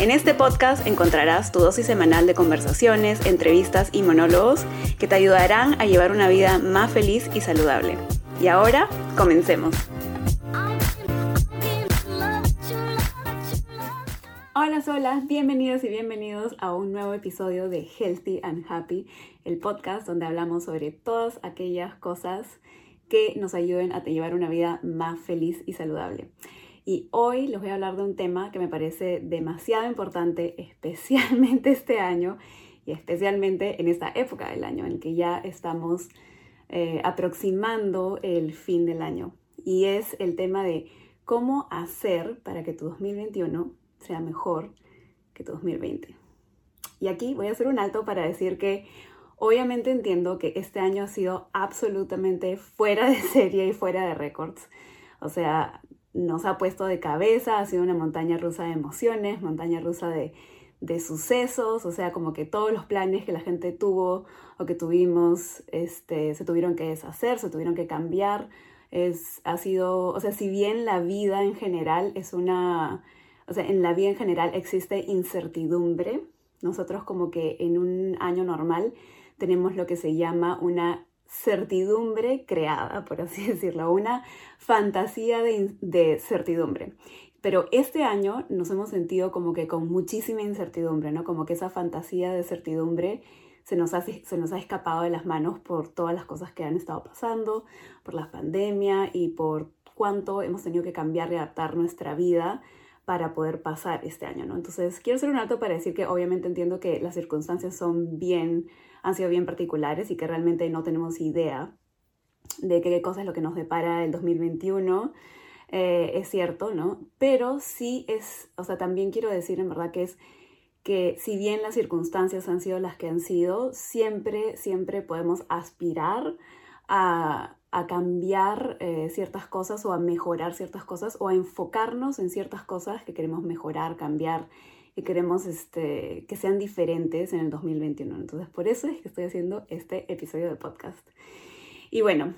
En este podcast encontrarás tu dosis semanal de conversaciones, entrevistas y monólogos que te ayudarán a llevar una vida más feliz y saludable. Y ahora, comencemos. Hola, hola, bienvenidos y bienvenidos a un nuevo episodio de Healthy and Happy, el podcast donde hablamos sobre todas aquellas cosas que nos ayuden a llevar una vida más feliz y saludable. Y hoy les voy a hablar de un tema que me parece demasiado importante, especialmente este año y especialmente en esta época del año en que ya estamos eh, aproximando el fin del año. Y es el tema de cómo hacer para que tu 2021 sea mejor que tu 2020. Y aquí voy a hacer un alto para decir que obviamente entiendo que este año ha sido absolutamente fuera de serie y fuera de récords. O sea, nos ha puesto de cabeza, ha sido una montaña rusa de emociones, montaña rusa de, sucesos, o sea, como que todos los planes que la gente tuvo o que tuvimos este, se tuvieron que deshacer, se tuvieron que cambiar. Es, ha sido, o sea, si bien la vida en general es una, o sea, en la vida en general existe incertidumbre, nosotros como que en un año normal tenemos lo que se llama una certidumbre creada, por así decirlo, una fantasía de, certidumbre. Pero este año nos hemos sentido como que con muchísima incertidumbre, ¿no? Como que esa fantasía de certidumbre se nos, ha, se nos ha escapado de las manos por todas las cosas que han estado pasando, por la pandemia y por cuánto hemos tenido que cambiar y adaptar nuestra vida para poder pasar este año, ¿no? Entonces, quiero hacer un alto para decir que obviamente entiendo que las circunstancias son bien han sido bien particulares y que realmente no tenemos idea de qué cosa es lo que nos depara el 2021. Eh, es cierto, ¿no? Pero sí es, o sea, también quiero decir en verdad que es que si bien las circunstancias han sido las que han sido, siempre, siempre podemos aspirar a, cambiar eh, ciertas cosas o a mejorar ciertas cosas o a enfocarnos en ciertas cosas que queremos mejorar, cambiar y queremos este, que sean diferentes en el 2021. Entonces, por eso es que estoy haciendo este episodio de podcast. Y bueno,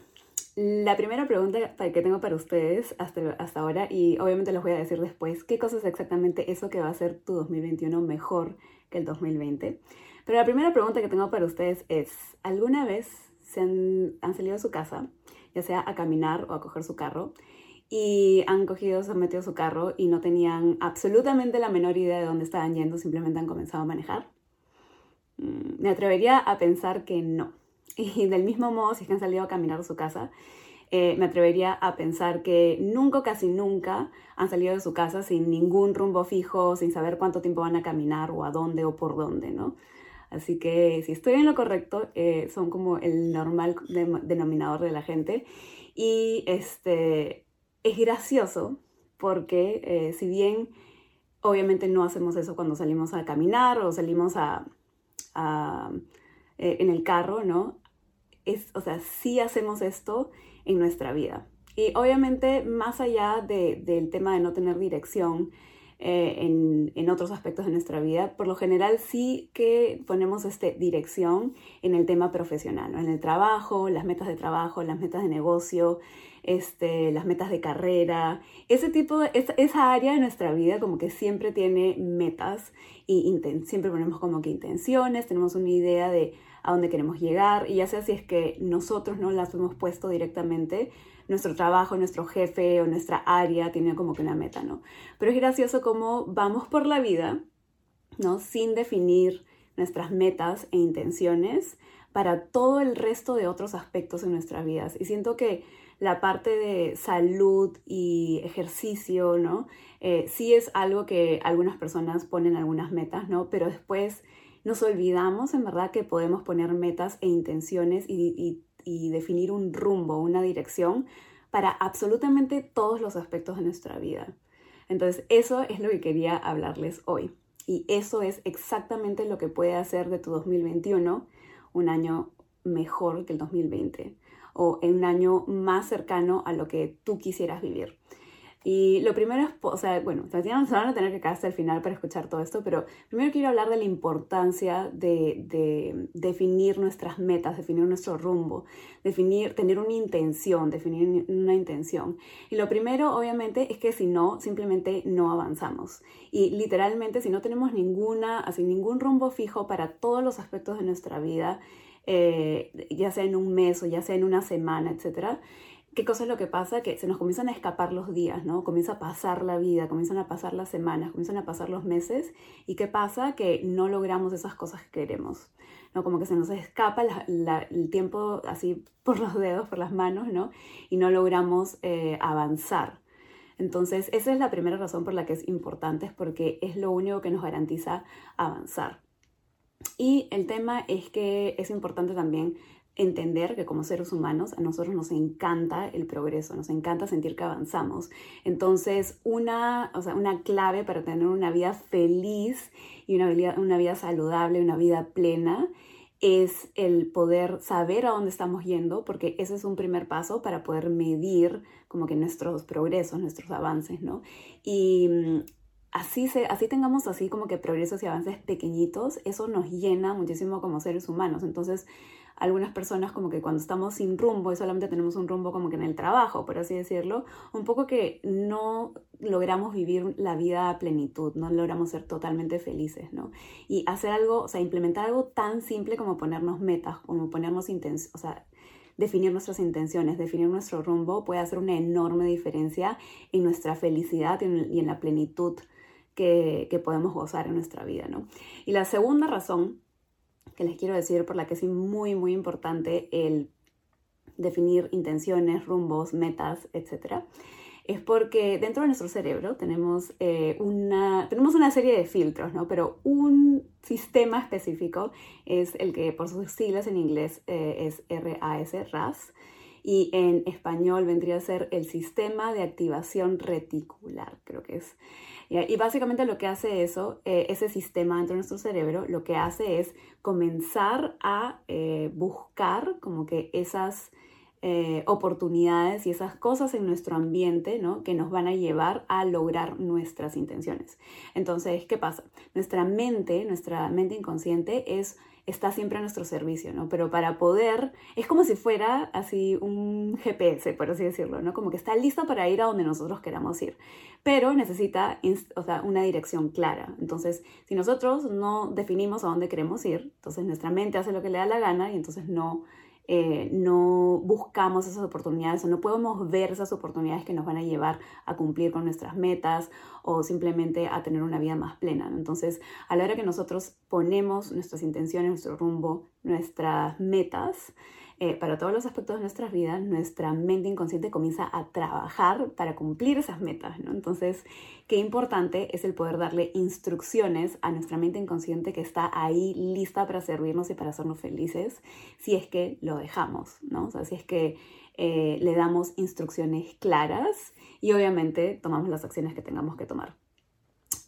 la primera pregunta que tengo para ustedes hasta, hasta ahora, y obviamente les voy a decir después, ¿qué cosa es exactamente eso que va a hacer tu 2021 mejor que el 2020? Pero la primera pregunta que tengo para ustedes es, ¿alguna vez se han, salido de su casa, ya sea a caminar o a coger su carro, y han cogido, se han metido su carro y no tenían absolutamente la menor idea de dónde estaban yendo, simplemente han comenzado a manejar. Mm, me atrevería a pensar que no. Y del mismo modo, si es que han salido a caminar a su casa, eh, me atrevería a pensar que nunca, casi nunca, han salido de su casa sin ningún rumbo fijo, sin saber cuánto tiempo van a caminar o a dónde o por dónde, ¿no? Así que si estoy en lo correcto, eh, son como el normal denominador de la gente. Y este, es gracioso porque eh, si bien obviamente no hacemos eso cuando salimos a caminar o salimos a, eh, en el carro, ¿no? Es, o sea, sí hacemos esto en nuestra vida. Y obviamente más allá del tema de no tener dirección eh, en, en, otros aspectos de nuestra vida, por lo general sí que ponemos este, dirección en el tema profesional, en el trabajo, las metas de trabajo, las metas de negocio, este, las metas de carrera, ese tipo, esa, esa área de nuestra vida como que siempre tiene metas y siempre ponemos como que intenciones, tenemos una idea de a dónde queremos llegar y ya sea si es que nosotros no las hemos puesto directamente, nuestro trabajo, nuestro jefe o nuestra área tiene como que una meta, ¿no? Pero es gracioso cómo vamos por la vida, ¿no? Sin definir nuestras metas e intenciones para todo el resto de otros aspectos en nuestras vidas. Y siento que la parte de salud y ejercicio, ¿no? Eh, sí es algo que algunas personas ponen algunas metas, ¿no? Pero después nos olvidamos en verdad que podemos poner metas e intenciones y, y definir un rumbo, una dirección para absolutamente todos los aspectos de nuestra vida. Entonces, eso es lo que quería hablarles hoy. Y eso es exactamente lo que puede hacer de tu 2021 un año mejor que el 2020 o un año más cercano a lo que tú quisieras vivir. Y lo primero es, o sea, bueno, se van a tener que quedar hasta el final para escuchar todo esto, pero primero quiero hablar de la importancia de, de, definir nuestras metas, definir nuestro rumbo, definir, tener una intención, definir una intención. Y lo primero, obviamente, es que si no, simplemente no avanzamos. Y literalmente, si no tenemos ninguna, así ningún rumbo fijo para todos los aspectos de nuestra vida, eh, ya sea en un mes o ya sea en una semana, etcétera, ¿Qué cosa es lo que pasa? Que se nos comienzan a escapar los días, ¿no? Comienza a pasar la vida, comienzan a pasar las semanas, comienzan a pasar los meses. ¿Y qué pasa? Que no logramos esas cosas que queremos, ¿no? Como que se nos escapa el tiempo así por los dedos, por las manos, ¿no? Y no logramos eh, avanzar. Entonces, esa es la primera razón por la que es importante, es porque es lo único que nos garantiza avanzar. Y el tema es que es importante también entender que como seres humanos a nosotros nos encanta el progreso, nos encanta sentir que avanzamos. Entonces, una, o sea, una clave para tener una vida feliz y una vida, una vida saludable, una vida plena, es el poder saber a dónde estamos yendo, porque ese es un primer paso para poder medir como que nuestros progresos, nuestros avances, ¿no? Y mm, así, se, así tengamos así como que progresos y avances pequeñitos, eso nos llena muchísimo como seres humanos. Entonces, algunas personas como que cuando estamos sin rumbo y solamente tenemos un rumbo como que en el trabajo, por así decirlo, un poco que no logramos vivir la vida a plenitud, no logramos ser totalmente felices, ¿no? Y hacer algo, o sea, implementar algo tan simple como ponernos metas, como ponernos intenciones, o sea, definir nuestras intenciones, definir nuestro rumbo puede hacer una enorme diferencia en nuestra felicidad y en, la plenitud que, que podemos gozar en nuestra vida, ¿no? Y la segunda razón que les quiero decir por la que es muy, muy importante el definir intenciones, rumbos, metas, etc. Es porque dentro de nuestro cerebro tenemos, eh, una, tenemos una serie de filtros, ¿no? Pero un sistema específico es el que por sus siglas en inglés eh, es RAS, RAS, y en español vendría a ser el sistema de activación reticular, creo que es. Y básicamente lo que hace eso, eh, ese sistema dentro de nuestro cerebro, lo que hace es comenzar a eh, buscar como que esas eh, oportunidades y esas cosas en nuestro ambiente ¿no? que nos van a llevar a lograr nuestras intenciones. Entonces, ¿qué pasa? Nuestra mente, nuestra mente inconsciente es está siempre a nuestro servicio, ¿no? Pero para poder, es como si fuera así un GPS, por así decirlo, ¿no? Como que está listo para ir a donde nosotros queramos ir, pero necesita, o sea, una dirección clara. Entonces, si nosotros no definimos a dónde queremos ir, entonces nuestra mente hace lo que le da la gana y entonces no eh, no buscamos esas oportunidades o no podemos ver esas oportunidades que nos van a llevar a cumplir con nuestras metas o simplemente a tener una vida más plena. Entonces, a la hora que nosotros ponemos nuestras intenciones, nuestro rumbo, nuestras metas, eh, para todos los aspectos de nuestras vidas, nuestra mente inconsciente comienza a trabajar para cumplir esas metas, ¿no? Entonces, qué importante es el poder darle instrucciones a nuestra mente inconsciente que está ahí lista para servirnos y para hacernos felices, si es que lo dejamos, ¿no? O sea, si es que eh, le damos instrucciones claras y obviamente tomamos las acciones que tengamos que tomar,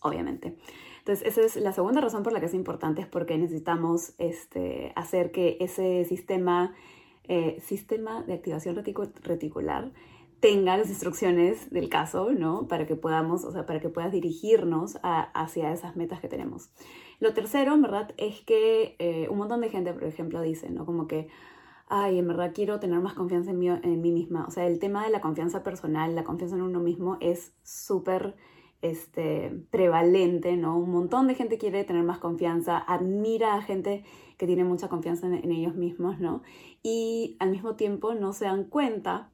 obviamente. Entonces, esa es la segunda razón por la que es importante, es porque necesitamos este, hacer que ese sistema eh, sistema de activación reticular tenga las instrucciones del caso, ¿no? Para que podamos, o sea, para que puedas dirigirnos hacia esas metas que tenemos. Lo tercero, en verdad, es que eh, un montón de gente, por ejemplo, dice, ¿no? Como que, ay, en verdad quiero tener más confianza en mí, en mí misma. O sea, el tema de la confianza personal, la confianza en uno mismo es súper este, prevalente, ¿no? Un montón de gente quiere tener más confianza, admira a gente que tiene mucha confianza en, ellos mismos, ¿no? Y al mismo tiempo no se dan cuenta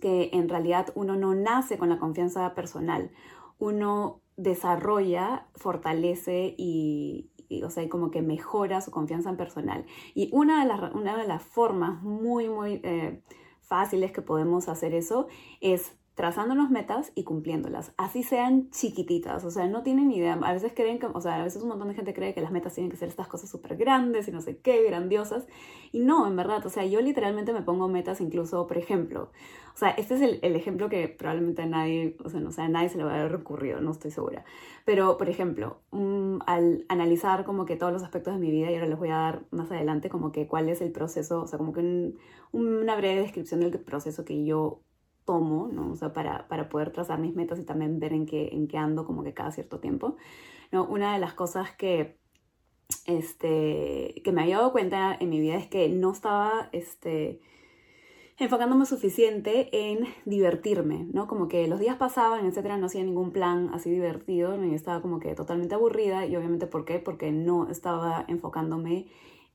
que en realidad uno no nace con la confianza personal, uno desarrolla, fortalece y, o sea, como que mejora su confianza en personal. Y una de las, una de las formas muy, muy eh, fáciles que podemos hacer eso es trazándonos metas y cumpliéndolas, así sean chiquititas, o sea, no tienen idea, a veces creen que, o sea, a veces un montón de gente cree que las metas tienen que ser estas cosas súper grandes y no sé qué, grandiosas, y no, en verdad, o sea, yo literalmente me pongo metas incluso, por ejemplo, o sea, este es el, el ejemplo que probablemente a nadie, o sea, no sé, a nadie se le va a haber ocurrido, no estoy segura, pero, por ejemplo, al analizar como que todos los aspectos de mi vida, y ahora les voy a dar más adelante como que cuál es el proceso, o sea, como que una breve descripción del proceso que yo tomo, ¿no? O sea, para, para, poder trazar mis metas y también ver en qué, en qué ando como que cada cierto tiempo. ¿no? Una de las cosas que, este, que me había dado cuenta en mi vida es que no estaba este, enfocándome suficiente en divertirme, ¿no? Como que los días pasaban, etcétera, no hacía ningún plan así divertido, y estaba como que totalmente aburrida y obviamente ¿por qué? Porque no estaba enfocándome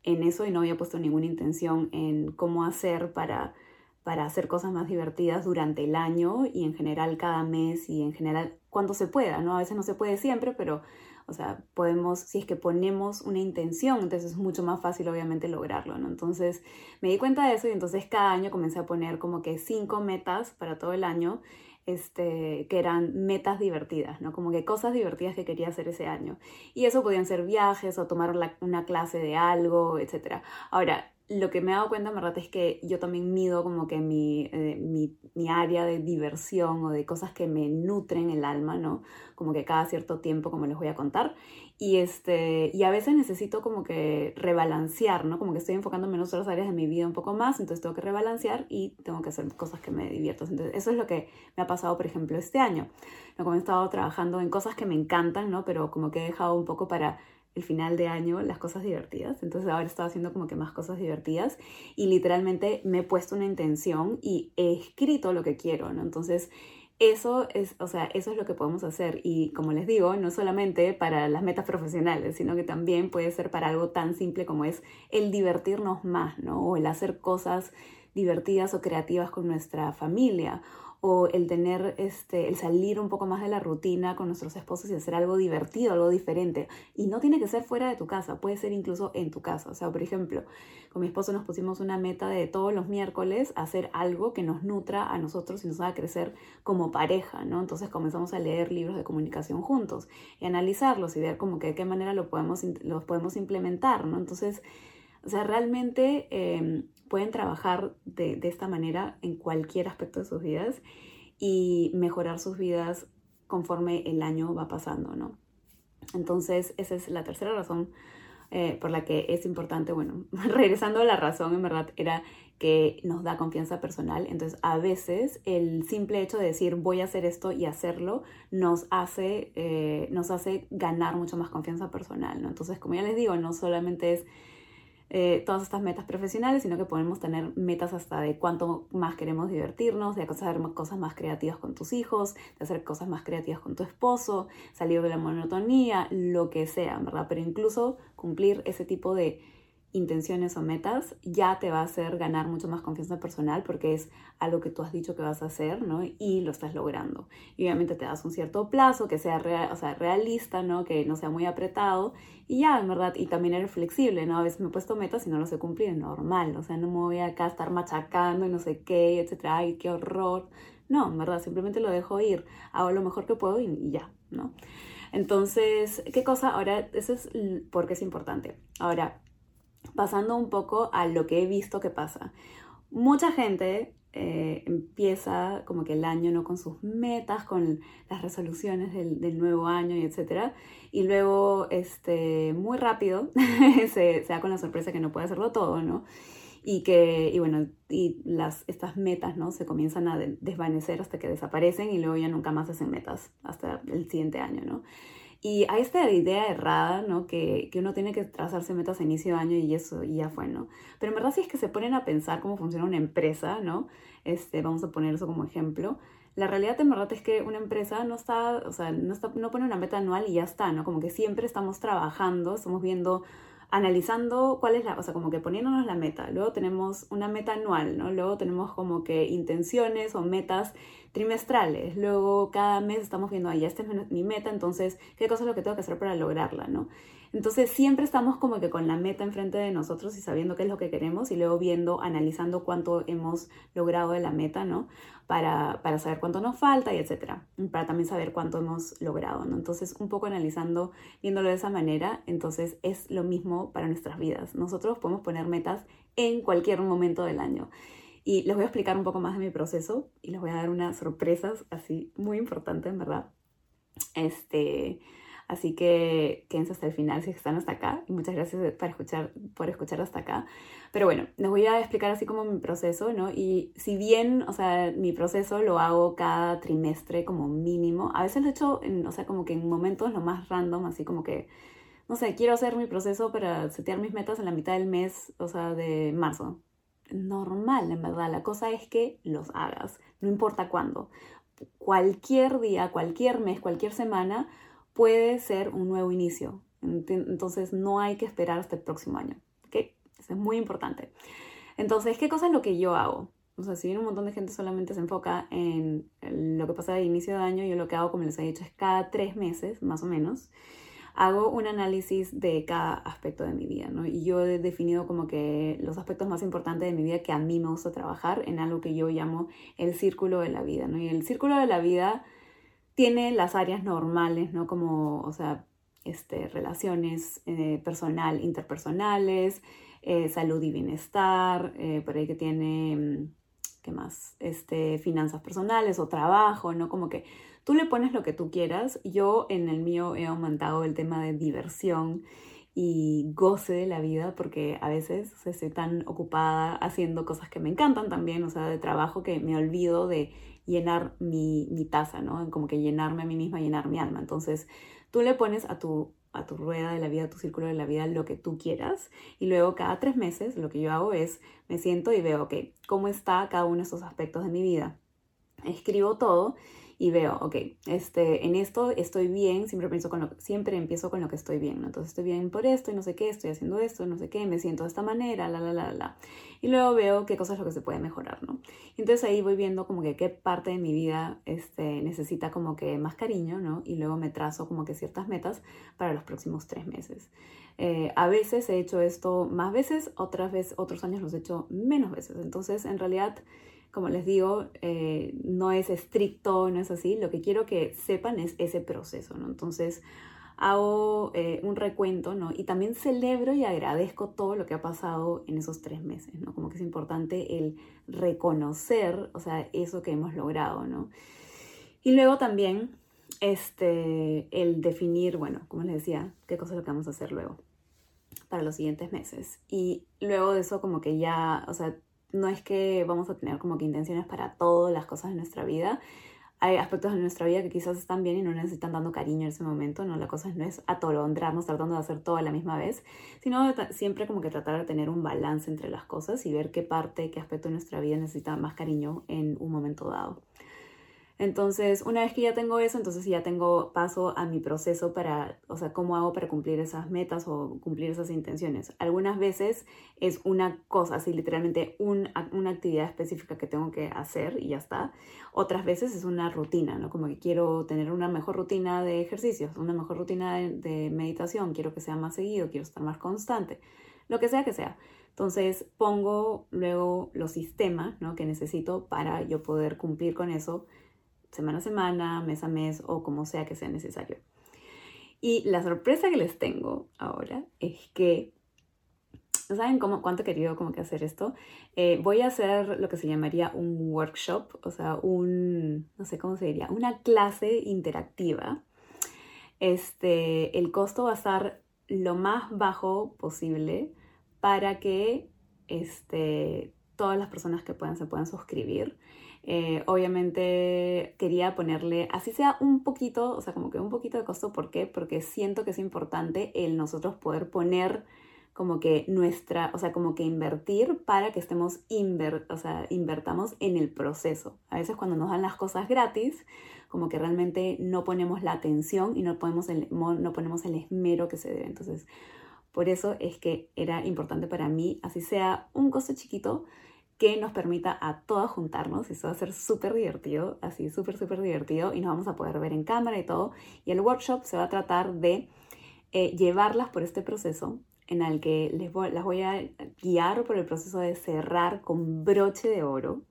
en eso y no había puesto ninguna intención en cómo hacer para para hacer cosas más divertidas durante el año y en general cada mes y en general cuando se pueda, ¿no? A veces no se puede siempre, pero, o sea, podemos, si es que ponemos una intención, entonces es mucho más fácil obviamente lograrlo, ¿no? Entonces me di cuenta de eso y entonces cada año comencé a poner como que cinco metas para todo el año. Este, que eran metas divertidas, ¿no? Como que cosas divertidas que quería hacer ese año. Y eso podían ser viajes o tomar una clase de algo, etc. Ahora, lo que me he dado cuenta, en verdad, es que yo también mido como que mi, eh, mi, mi, área de diversión o de cosas que me nutren el alma, ¿no? Como que cada cierto tiempo, como les voy a contar. Y, este, y a veces necesito como que rebalancear, ¿no? Como que estoy enfocándome en otras áreas de mi vida un poco más, entonces tengo que rebalancear y tengo que hacer cosas que me divierto. Entonces, eso es lo que me ha pasado, por ejemplo, este año. Como he estado trabajando en cosas que me encantan, ¿no? Pero como que he dejado un poco para el final de año las cosas divertidas. Entonces ahora he estado haciendo como que más cosas divertidas y literalmente me he puesto una intención y he escrito lo que quiero, ¿no? Entonces eso es, o sea, eso es lo que podemos hacer y como les digo, no solamente para las metas profesionales, sino que también puede ser para algo tan simple como es el divertirnos más, ¿no? O el hacer cosas divertidas o creativas con nuestra familia o el tener, este, el salir un poco más de la rutina con nuestros esposos y hacer algo divertido, algo diferente. Y no tiene que ser fuera de tu casa, puede ser incluso en tu casa. O sea, por ejemplo, con mi esposo nos pusimos una meta de todos los miércoles hacer algo que nos nutra a nosotros y nos haga crecer como pareja, ¿no? Entonces comenzamos a leer libros de comunicación juntos y analizarlos y ver como que de qué manera lo podemos, los podemos implementar, ¿no? Entonces, o sea, realmente em, pueden trabajar de, esta manera en cualquier aspecto de sus vidas y mejorar sus vidas conforme el año va pasando, ¿no? Entonces, esa es la tercera razón eh, por la que es importante, bueno, regresando a la razón, en verdad, era que nos da confianza personal. Entonces, a veces el simple hecho de decir voy a hacer esto y hacerlo nos hace, eh, nos hace ganar mucho más confianza personal, ¿no? Entonces, como ya les digo, no solamente es eh, todas estas metas profesionales, sino que podemos tener metas hasta de cuánto más queremos divertirnos, de hacer cosas más creativas con tus hijos, de hacer cosas más creativas con tu esposo, salir de la monotonía, lo que sea, ¿verdad? Pero incluso cumplir ese tipo de intenciones o metas, ya te va a hacer ganar mucho más confianza personal porque es algo que tú has dicho que vas a hacer, ¿no? Y lo estás logrando. Y obviamente te das un cierto plazo que sea, o sea, realista, ¿no? Que no sea muy apretado y ya, en verdad, y también eres flexible, ¿no? A veces me he puesto metas y no los he cumplido, normal, o sea, no me voy acá a estar machacando y no sé qué, etcétera, ay, qué horror. No, en verdad, simplemente lo dejo ir, hago lo mejor que puedo y, y ya, ¿no? Entonces, ¿qué cosa? Ahora, eso es porque es importante. Ahora, pasando un poco a lo que he visto que pasa. Mucha gente eh, empieza como que el año no con sus metas, con las resoluciones del, nuevo año y etcétera, y luego este, muy rápido se, da con la sorpresa que no puede hacerlo todo, ¿no? Y que, y bueno, y las, estas metas, ¿no? Se comienzan a desvanecer hasta que desaparecen y luego ya nunca más hacen metas hasta el siguiente año, ¿no? Y hay esta idea errada, ¿no? Que, que, uno tiene que trazarse metas a inicio de año y eso, y ya fue, ¿no? Pero en verdad si es que se ponen a pensar cómo funciona una empresa, ¿no? Este, vamos a poner eso como ejemplo. La realidad en verdad es que una empresa no está, o sea, no, está, no pone una meta anual y ya está, ¿no? Como que siempre estamos trabajando, estamos viendo analizando cuál es la, o sea, como que poniéndonos la meta. Luego tenemos una meta anual, ¿no? Luego tenemos como que intenciones o metas trimestrales. Luego cada mes estamos viendo, ahí esta es mi meta, entonces, ¿qué cosa es lo que tengo que hacer para lograrla, ¿no? Entonces siempre estamos como que con la meta enfrente de nosotros y sabiendo qué es lo que queremos y luego viendo, analizando cuánto hemos logrado de la meta, ¿no? Para, para saber cuánto nos falta y etcétera. Para también saber cuánto hemos logrado, ¿no? Entonces un poco analizando, viéndolo de esa manera, entonces es lo mismo para nuestras vidas. Nosotros podemos poner metas en cualquier momento del año. Y les voy a explicar un poco más de mi proceso y les voy a dar unas sorpresas así muy importantes, verdad. Este, Así que quédense hasta el final si están hasta acá. Muchas gracias por escuchar, por escuchar hasta acá. Pero bueno, les voy a explicar así como mi proceso, ¿no? Y si bien, o sea, mi proceso lo hago cada trimestre como mínimo, a veces lo he hecho, en, o sea, como que en momentos lo más random, así como que, no sé, quiero hacer mi proceso para setear mis metas en la mitad del mes, o sea, de marzo. Normal, en verdad. La cosa es que los hagas, no importa cuándo. Cualquier día, cualquier mes, cualquier semana puede ser un nuevo inicio. Entonces no hay que esperar hasta el próximo año. ¿ok? Eso es muy importante. Entonces, ¿qué cosa es lo que yo hago? O sea, si bien un montón de gente solamente se enfoca en lo que pasa de inicio de año, yo lo que hago, como les he dicho, es cada tres meses, más o menos, hago un análisis de cada aspecto de mi vida, ¿no? Y yo he definido como que los aspectos más importantes de mi vida que a mí me gusta trabajar en algo que yo llamo el círculo de la vida, ¿no? Y el círculo de la vida tiene las áreas normales, ¿no? Como, o sea, este, relaciones eh, personal, interpersonales, eh, salud y bienestar, eh, por ahí que tiene, mm, ¿qué más? Este, finanzas personales o trabajo, ¿no? Como que tú le pones lo que tú quieras. Yo en el mío he aumentado el tema de diversión y goce de la vida porque a veces estoy tan ocupada haciendo cosas que me encantan también, o sea, de trabajo que me olvido de llenar mi, mi taza, ¿no? Como que llenarme a mí misma, llenar mi alma. Entonces, tú le pones a tu, a tu rueda de la vida, a tu círculo de la vida, lo que tú quieras. Y luego cada tres meses lo que yo hago es, me siento y veo, ok, ¿cómo está cada uno de estos aspectos de mi vida? Escribo todo y veo, ok, este, en esto estoy bien, siempre, pienso con lo, siempre empiezo con lo que estoy bien, ¿no? Entonces estoy bien por esto y no sé qué, estoy haciendo esto, no sé qué, me siento de esta manera, la, la, la, la. Y luego veo qué cosas es lo que se puede mejorar, ¿no? Entonces ahí voy viendo como que qué parte de mi vida este, necesita como que más cariño, ¿no? Y luego me trazo como que ciertas metas para los próximos tres meses. Eh, a veces he hecho esto más veces, otras veces, otros años los he hecho menos veces. Entonces, en realidad como les digo, eh, no es estricto, no es así. Lo que quiero que sepan es ese proceso, ¿no? Entonces, hago eh, un recuento, ¿no? Y también celebro y agradezco todo lo que ha pasado en esos tres meses, ¿no? Como que es importante el reconocer, o sea, eso que hemos logrado, ¿no? Y luego también, este, el definir, bueno, como les decía, qué cosa es lo que vamos a hacer luego para los siguientes meses. Y luego de eso como que ya, o sea, no es que vamos a tener como que intenciones para todas las cosas de nuestra vida. Hay aspectos de nuestra vida que quizás están bien y no necesitan dando cariño en ese momento, ¿no? La cosa no es atolondrarnos tratando de hacer todo a la misma vez, sino siempre como que tratar de tener un balance entre las cosas y ver qué parte, qué aspecto de nuestra vida necesita más cariño en un momento dado. Entonces, una vez que ya tengo eso, entonces ya tengo paso a mi proceso para, o sea, cómo hago para cumplir esas metas o cumplir esas intenciones. Algunas veces es una cosa, así literalmente una actividad específica que tengo que hacer y ya está. Otras veces es una rutina, ¿no? Como que quiero tener una mejor rutina de ejercicios, una mejor rutina de, de meditación, quiero que sea más seguido, quiero estar más constante, lo que sea que sea. Entonces pongo luego los sistemas ¿no? que necesito para yo poder cumplir con eso semana a semana, mes a mes o como sea que sea necesario. Y la sorpresa que les tengo ahora es que, ¿no saben cómo, cuánto he querido como que hacer esto? Eh, voy a hacer lo que se llamaría un workshop, o sea, un, no sé cómo se diría, una clase interactiva. Este, el costo va a estar lo más bajo posible para que este, todas las personas que puedan se puedan suscribir. Eh, obviamente quería ponerle, así sea un poquito, o sea, como que un poquito de costo. ¿Por qué? Porque siento que es importante el nosotros poder poner como que nuestra, o sea, como que invertir para que estemos, o sea, invertamos en el proceso. A veces cuando nos dan las cosas gratis, como que realmente no ponemos la atención y no, ponemos el, no ponemos el esmero que se debe. Entonces, Por eso es que era importante para mí, así sea un costo chiquito, que nos permita a todas juntarnos y eso va a ser súper divertido, así súper, súper divertido y nos vamos a poder ver en cámara y todo. Y el workshop se va a tratar de eh, llevarlas por este proceso en el que les las voy a guiar por el proceso de cerrar con broche de oro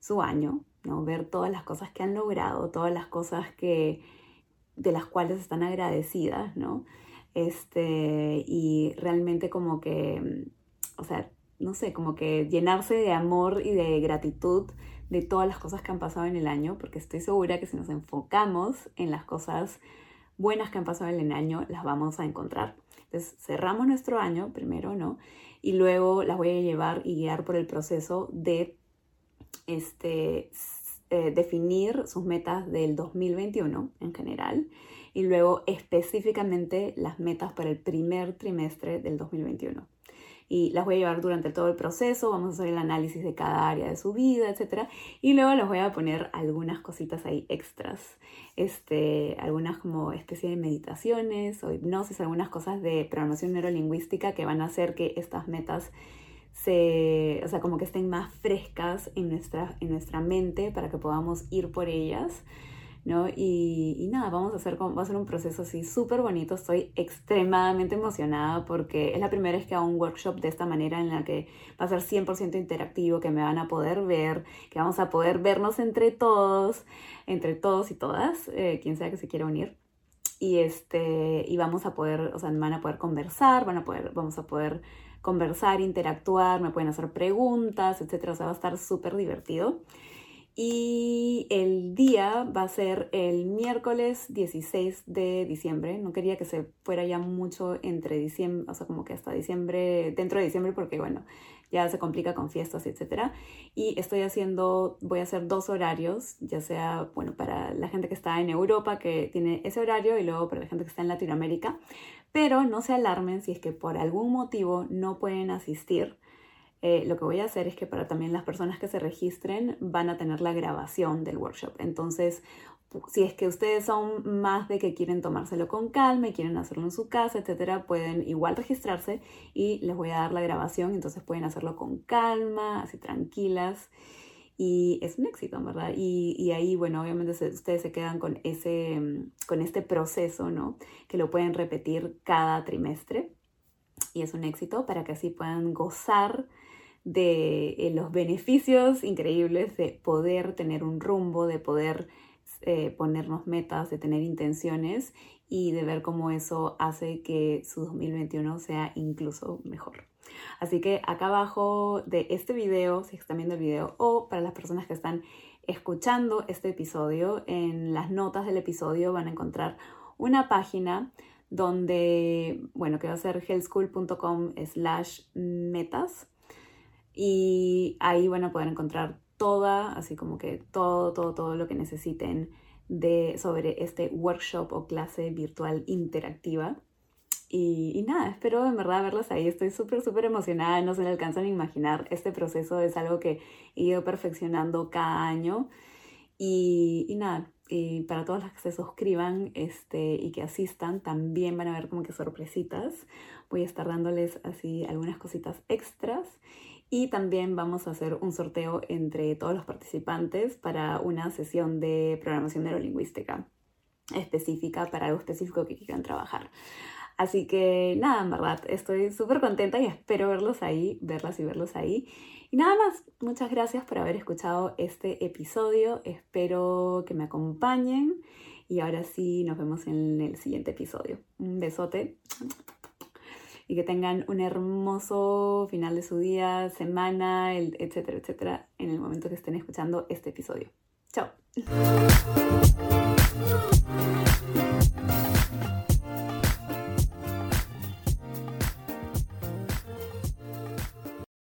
su año, ¿no? ver todas las cosas que han logrado, todas las cosas que, de las cuales están agradecidas, ¿no? Este, y realmente como que, o sea, no sé, como que llenarse de amor y de gratitud de todas las cosas que han pasado en el año, porque estoy segura que si nos enfocamos en las cosas buenas que han pasado en el año, las vamos a encontrar. Entonces, cerramos nuestro año primero, ¿no? Y luego las voy a llevar y guiar por el proceso de este, eh, definir sus metas del 2021 en general y luego específicamente las metas para el primer trimestre del 2021 y las voy a llevar durante todo el proceso, vamos a hacer el análisis de cada área de su vida, etc. Y luego les voy a poner algunas cositas ahí extras, este, algunas como especie de meditaciones o hipnosis, algunas cosas de programación neurolingüística que van a hacer que estas metas se, o sea, como que estén más frescas en nuestra, en nuestra mente para que podamos ir por ellas. ¿No? Y, nada, vamos a hacer, va a ser un proceso así súper bonito. Estoy extremadamente emocionada porque es la primera vez que hago un workshop de esta manera en la que va a ser 100% interactivo, que me van a poder ver, que vamos a poder vernos entre todos, entre todos y todas, eh, quien sea que se quiera unir. Y, este, y vamos a poder, o sea, van a poder conversar, van a poder, vamos a poder conversar, interactuar, me pueden hacer preguntas, etcétera. O sea, va a estar súper divertido. Y el día va a ser el miércoles 16 de diciembre. No quería que se fuera ya mucho entre diciembre, o sea, como que hasta diciembre, dentro de diciembre, porque bueno, ya se complica con fiestas, etc. Y estoy haciendo, voy a hacer dos horarios, ya sea, bueno, para la gente que está en Europa, que tiene ese horario, y luego para la gente que está en Latinoamérica. Pero no se alarmen si es que por algún motivo no pueden asistir eh, lo que voy a hacer es que para también las personas que se registren van a tener la grabación del workshop. Entonces, si es que ustedes son más de que quieren tomárselo con calma y quieren hacerlo en su casa, etcétera, pueden igual registrarse y les voy a dar la grabación. Entonces pueden hacerlo con calma, así tranquilas. Y es un éxito, ¿verdad? Y, y ahí, bueno, obviamente ustedes se quedan con, ese, con este proceso, ¿no? Que lo pueden repetir cada trimestre. Y es un éxito para que así puedan gozar de eh, los beneficios increíbles de poder tener un rumbo, de poder eh, ponernos metas, de tener intenciones y de ver cómo eso hace que su 2021 sea incluso mejor. Así que acá abajo de este video, si están viendo el video, o para las personas que están escuchando este episodio, en las notas del episodio van a encontrar una página donde, bueno, que va a ser healthschool.com slash metas y ahí van a poder encontrar toda, así como que todo, todo, todo lo que necesiten de, sobre este workshop o clase virtual interactiva. Y, nada, espero en verdad verlas ahí. Estoy súper, súper emocionada. No se me alcanzan a imaginar. Este proceso es algo que he ido perfeccionando cada año. Y, y nada, y para todas las que se suscriban este, y que asistan, también van a ver como que sorpresitas. Voy a estar dándoles así algunas cositas extras. Y también vamos a hacer un sorteo entre todos los participantes para una sesión de programación neurolingüística específica para algo específico que quieran trabajar. Así que nada, en verdad, estoy súper contenta y espero verlos ahí, verlas y verlos ahí. Y nada más, muchas gracias por haber escuchado este episodio. Espero que me acompañen y ahora sí nos vemos en el siguiente episodio. Un besote y que tengan un hermoso final de su día, semana, etcétera, etcétera, en el momento que estén escuchando este episodio. Chao.